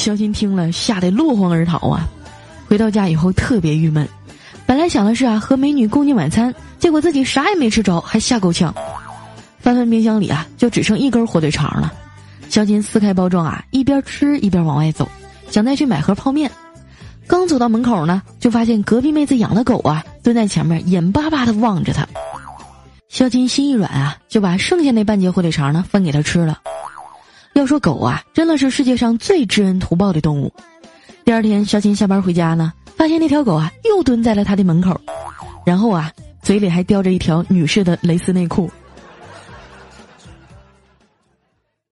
小金听了，吓得落荒而逃啊！回到家以后特别郁闷，本来想的是啊和美女共进晚餐，结果自己啥也没吃着，还吓够呛。翻翻冰箱里啊，就只剩一根火腿肠了。小金撕开包装啊，一边吃一边往外走，想再去买盒泡面。刚走到门口呢，就发现隔壁妹子养的狗啊，蹲在前面，眼巴巴的望着他。小金心一软啊，就把剩下那半截火腿肠呢分给他吃了。要说狗啊，真的是世界上最知恩图报的动物。第二天，小琴下班回家呢，发现那条狗啊又蹲在了他的门口，然后啊嘴里还叼着一条女士的蕾丝内裤。